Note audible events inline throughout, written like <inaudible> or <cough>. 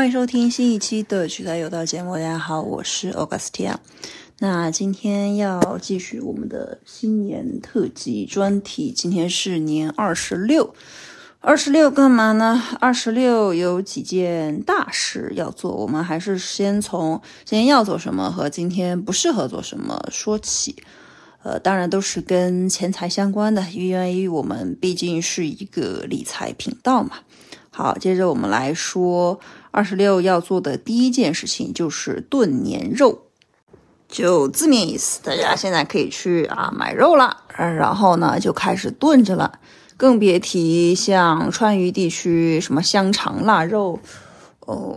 欢迎收听新一期的取材有道节目。大家好，我是 Augustia。那今天要继续我们的新年特辑专题。今天是年二十六，二十六干嘛呢？二十六有几件大事要做。我们还是先从今天要做什么和今天不适合做什么说起。呃，当然都是跟钱财相关的，因为我们毕竟是一个理财频道嘛。好，接着我们来说二十六要做的第一件事情就是炖年肉，就字面意思，大家现在可以去啊买肉了，然后呢就开始炖着了，更别提像川渝地区什么香肠、腊肉。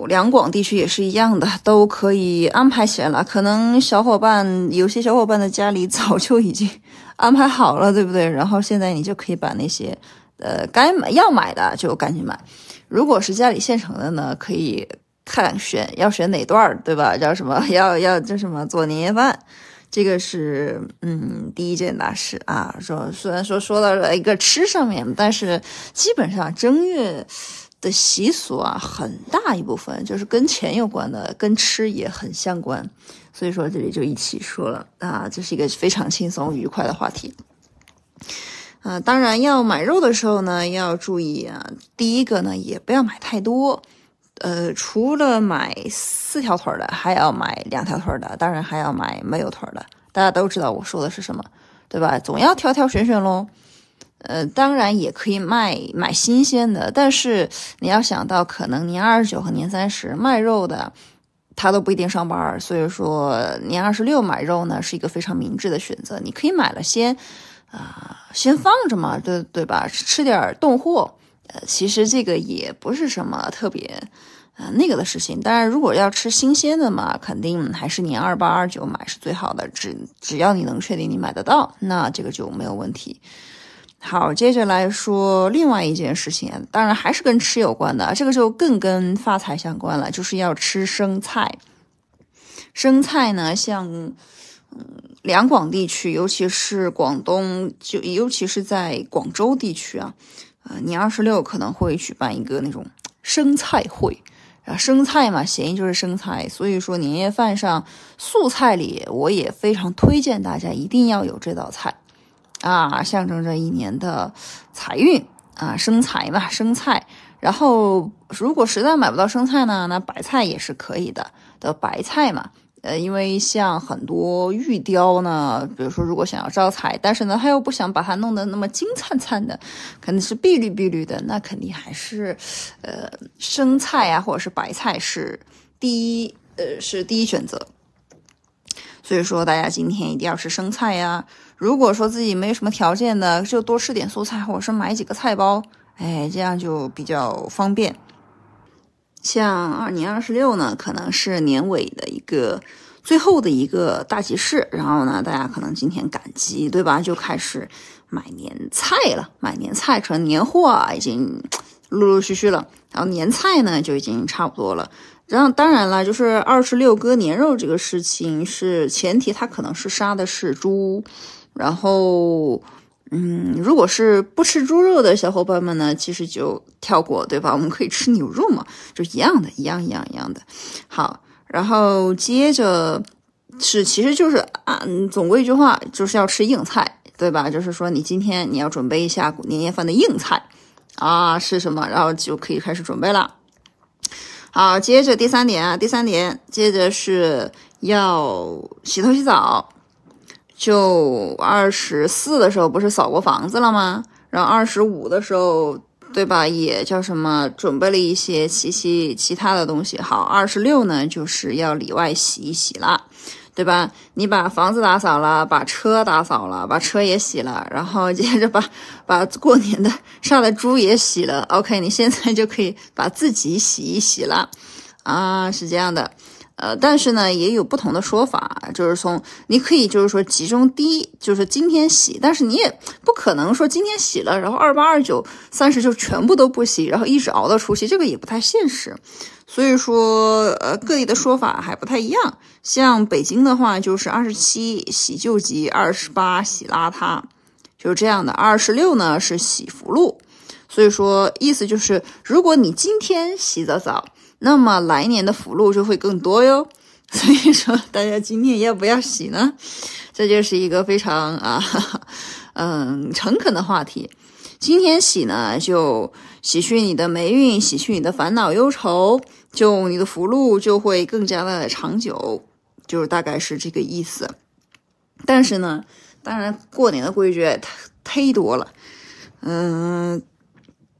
两广地区也是一样的，都可以安排起来了。可能小伙伴有些小伙伴的家里 <laughs> 早就已经安排好了，对不对？然后现在你就可以把那些呃该买要买的就赶紧买。如果是家里现成的呢，可以看选要选哪段儿，对吧？叫什么？<laughs> 要要叫什么做年夜饭？这个是嗯第一件大事啊。说虽然说说到了一个吃上面，但是基本上正月。的习俗啊，很大一部分就是跟钱有关的，跟吃也很相关，所以说这里就一起说了啊，这是一个非常轻松愉快的话题。啊，当然要买肉的时候呢，要注意啊，第一个呢，也不要买太多，呃，除了买四条腿的，还要买两条腿的，当然还要买没有腿的。大家都知道我说的是什么，对吧？总要挑挑选选喽。呃，当然也可以卖买新鲜的，但是你要想到，可能年二十九和年三十卖肉的，他都不一定上班，所以说年二十六买肉呢是一个非常明智的选择。你可以买了先，啊，先放着嘛，对对吧？吃点冻货，呃，其实这个也不是什么特别，呃，那个的事情。当然，如果要吃新鲜的嘛，肯定还是年二八、二九买是最好的。只只要你能确定你买得到，那这个就没有问题。好，接着来说另外一件事情，当然还是跟吃有关的，这个就更跟发财相关了，就是要吃生菜。生菜呢，像嗯两广地区，尤其是广东，就尤其是在广州地区啊，呃，年二十六可能会举办一个那种生菜会啊，生菜嘛，谐音就是生菜，所以说年夜饭上素菜里，我也非常推荐大家一定要有这道菜。啊，象征着一年的财运啊，生财嘛，生菜。然后，如果实在买不到生菜呢，那白菜也是可以的的白菜嘛。呃，因为像很多玉雕呢，比如说如果想要招财，但是呢他又不想把它弄得那么金灿灿的，肯定是碧绿碧绿的，那肯定还是，呃，生菜啊，或者是白菜是第一，呃，是第一选择。所以说，大家今天一定要吃生菜呀。如果说自己没什么条件的，就多吃点蔬菜，或者是买几个菜包，哎，这样就比较方便。像二年二十六呢，可能是年尾的一个最后的一个大集市，然后呢，大家可能今天赶集，对吧？就开始买年菜了，买年菜，可能年货已经陆陆续续了，然后年菜呢就已经差不多了。然后当然了，就是二十六割年肉这个事情是前提，他可能是杀的是猪。然后，嗯，如果是不吃猪肉的小伙伴们呢，其实就跳过，对吧？我们可以吃牛肉嘛，就一样的，一样一样一样的。好，然后接着是，其实就是按总归一句话，就是要吃硬菜，对吧？就是说你今天你要准备一下年夜饭的硬菜啊，是什么？然后就可以开始准备了。好，接着第三点啊，第三点，接着是要洗头洗澡。就二十四的时候不是扫过房子了吗？然后二十五的时候，对吧？也叫什么？准备了一些其其其他的东西。好，二十六呢，就是要里外洗一洗了，对吧？你把房子打扫了，把车打扫了，把车也洗了，然后接着把 <laughs> 把过年的杀的猪也洗了。OK，你现在就可以把自己洗一洗了啊，是这样的。呃，但是呢，也有不同的说法，就是从你可以就是说集中第一，就是今天洗，但是你也不可能说今天洗了，然后二八二九三十就全部都不洗，然后一直熬到除夕，这个也不太现实。所以说，呃，各地的说法还不太一样。像北京的话，就是二十七洗旧疾，二十八洗邋遢，就是这样的。二十六呢是洗福禄，所以说意思就是，如果你今天洗的澡。那么来年的福禄就会更多哟。<laughs> 所以说，大家今年要不要洗呢？这就是一个非常啊，<laughs> 嗯，诚恳的话题。今天洗呢，就洗去你的霉运，洗去你的烦恼忧愁，就你的福禄就会更加的长久，就是大概是这个意思。但是呢，当然过年的规矩太忒多了，嗯。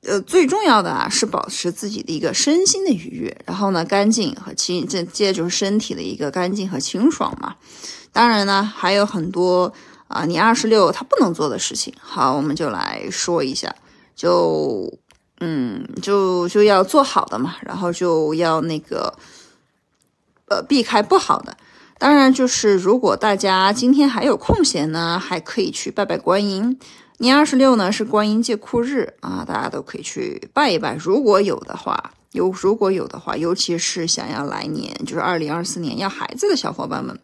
呃最重要的啊是保持自己的一个身心的愉悦，然后呢，干净和清，这接着就是身体的一个干净和清爽嘛。当然呢，还有很多啊，你二十六他不能做的事情。好，我们就来说一下，就嗯，就就要做好的嘛，然后就要那个呃，避开不好的。当然，就是如果大家今天还有空闲呢，还可以去拜拜观音。年二十六呢是观音借库日啊，大家都可以去拜一拜。如果有的话，有如果有的话，尤其是想要来年就是二零二四年要孩子的小伙伴们，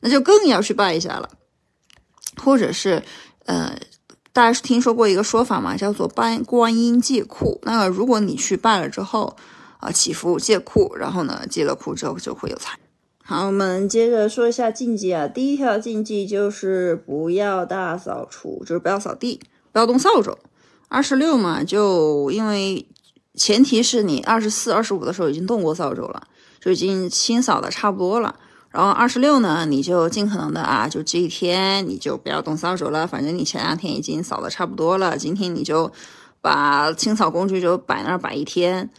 那就更要去拜一下了。或者是呃，大家是听说过一个说法嘛，叫做拜观音借库。那如果你去拜了之后啊，祈福借库，然后呢，借了库之后就会有财。好，我们接着说一下禁忌啊。第一条禁忌就是不要大扫除，就是不要扫地，不要动扫帚。二十六嘛，就因为前提是你二十四、二十五的时候已经动过扫帚了，就已经清扫的差不多了。然后二十六呢，你就尽可能的啊，就这一天你就不要动扫帚了，反正你前两天已经扫的差不多了，今天你就把清扫工具就摆那儿摆一天。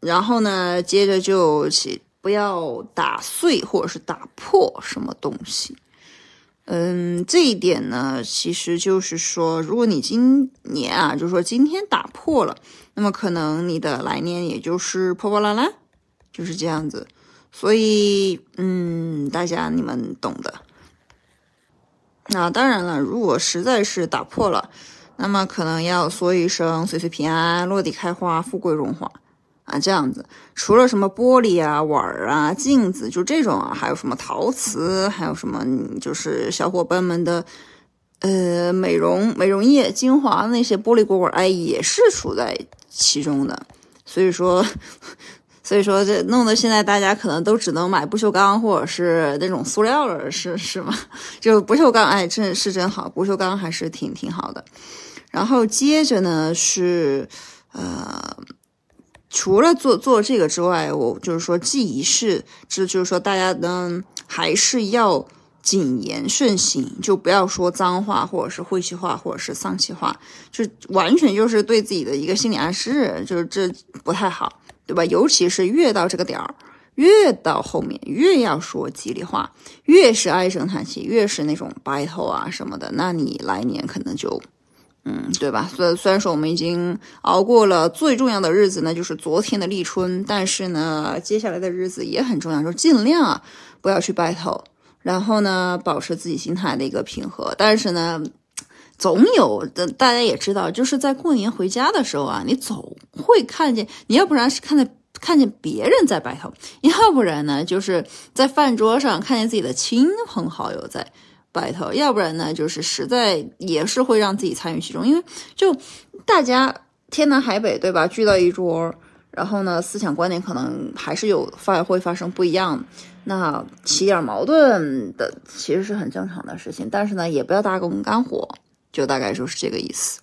然后呢，接着就起。不要打碎或者是打破什么东西，嗯，这一点呢，其实就是说，如果你今年啊，就是说今天打破了，那么可能你的来年也就是破破烂烂，就是这样子。所以，嗯，大家你们懂的。那当然了，如果实在是打破了，那么可能要说一声岁岁平安，落地开花，富贵荣华。啊，这样子，除了什么玻璃啊、碗啊、镜子，就这种啊，还有什么陶瓷，还有什么就是小伙伴们的呃美容美容液、精华那些玻璃锅碗，哎，也是处在其中的。所以说，<laughs> 所以说这弄得现在大家可能都只能买不锈钢或者是那种塑料了，是是吗？<laughs> 就不锈钢，哎，真是真好，不锈钢还是挺挺好的。然后接着呢是呃。除了做做这个之外，我就是说记仪式，这就是说大家呢还是要谨言慎行，就不要说脏话，或者是晦气话，或者是丧气话，就完全就是对自己的一个心理暗示，就是这不太好，对吧？尤其是越到这个点儿，越到后面越要说吉利话，越是唉声叹气，越是那种白头啊什么的，那你来年可能就。嗯，对吧？虽虽然说我们已经熬过了最重要的日子呢，就是昨天的立春，但是呢，接下来的日子也很重要，就尽量啊不要去白头，然后呢，保持自己心态的一个平和。但是呢，总有的大家也知道，就是在过年回家的时候啊，你总会看见，你要不然是看见看见别人在白头，要不然呢，就是在饭桌上看见自己的亲朋好友在。白头，要不然呢，就是实在也是会让自己参与其中，因为就大家天南海北，对吧？聚到一桌，然后呢，思想观念可能还是有发会发生不一样，那起点矛盾的其实是很正常的事情，但是呢，也不要大动肝火，就大概就是这个意思。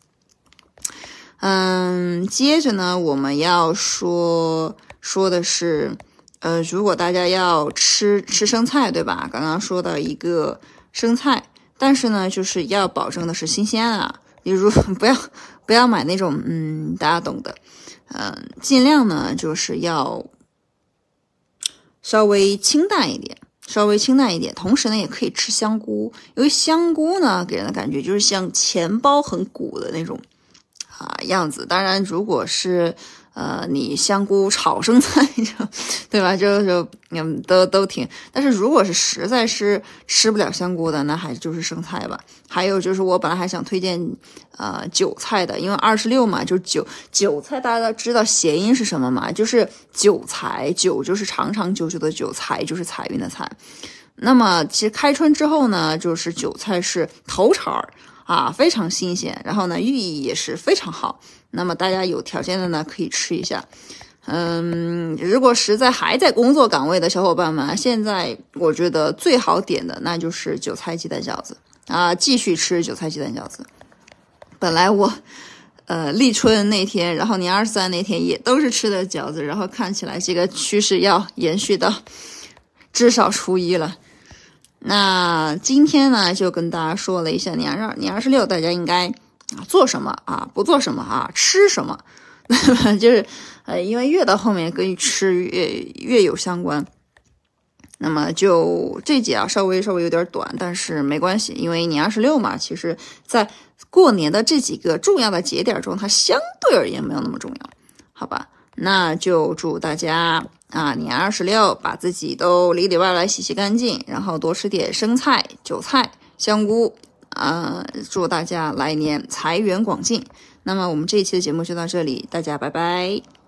嗯，接着呢，我们要说说的是，呃，如果大家要吃吃生菜，对吧？刚刚说到一个。生菜，但是呢，就是要保证的是新鲜啊。比如不要不要买那种，嗯，大家懂的，嗯，尽量呢就是要稍微清淡一点，稍微清淡一点。同时呢，也可以吃香菇，因为香菇呢给人的感觉就是像钱包很鼓的那种啊样子。当然，如果是。呃，你香菇炒生菜，对吧？就就嗯，都都挺。但是如果是实在是吃不了香菇的，那还就是生菜吧。还有就是我本来还想推荐呃韭菜的，因为二十六嘛，就韭韭菜，大家都知道谐音是什么嘛？就是韭菜，韭就是长长久久的韭菜，就是财运的财。那么其实开春之后呢，就是韭菜是头茬儿。啊，非常新鲜，然后呢，寓意也是非常好。那么大家有条件的呢，可以吃一下。嗯，如果实在还在工作岗位的小伙伴们，现在我觉得最好点的那就是韭菜鸡蛋饺子啊，继续吃韭菜鸡蛋饺子。本来我，呃，立春那天，然后年二十三那天也都是吃的饺子，然后看起来这个趋势要延续到至少初一了。那今天呢，就跟大家说了一下年二年二十六，大家应该啊做什么啊，不做什么啊，吃什么。那 <laughs> 么就是，呃，因为越到后面跟吃越越有相关，那么就这节啊稍微稍微有点短，但是没关系，因为年二十六嘛，其实在过年的这几个重要的节点中，它相对而言没有那么重要，好吧？那就祝大家啊年二十六把自己都里里外外洗洗干净，然后多吃点生菜、韭菜、香菇。啊，祝大家来年财源广进。那么我们这一期的节目就到这里，大家拜拜。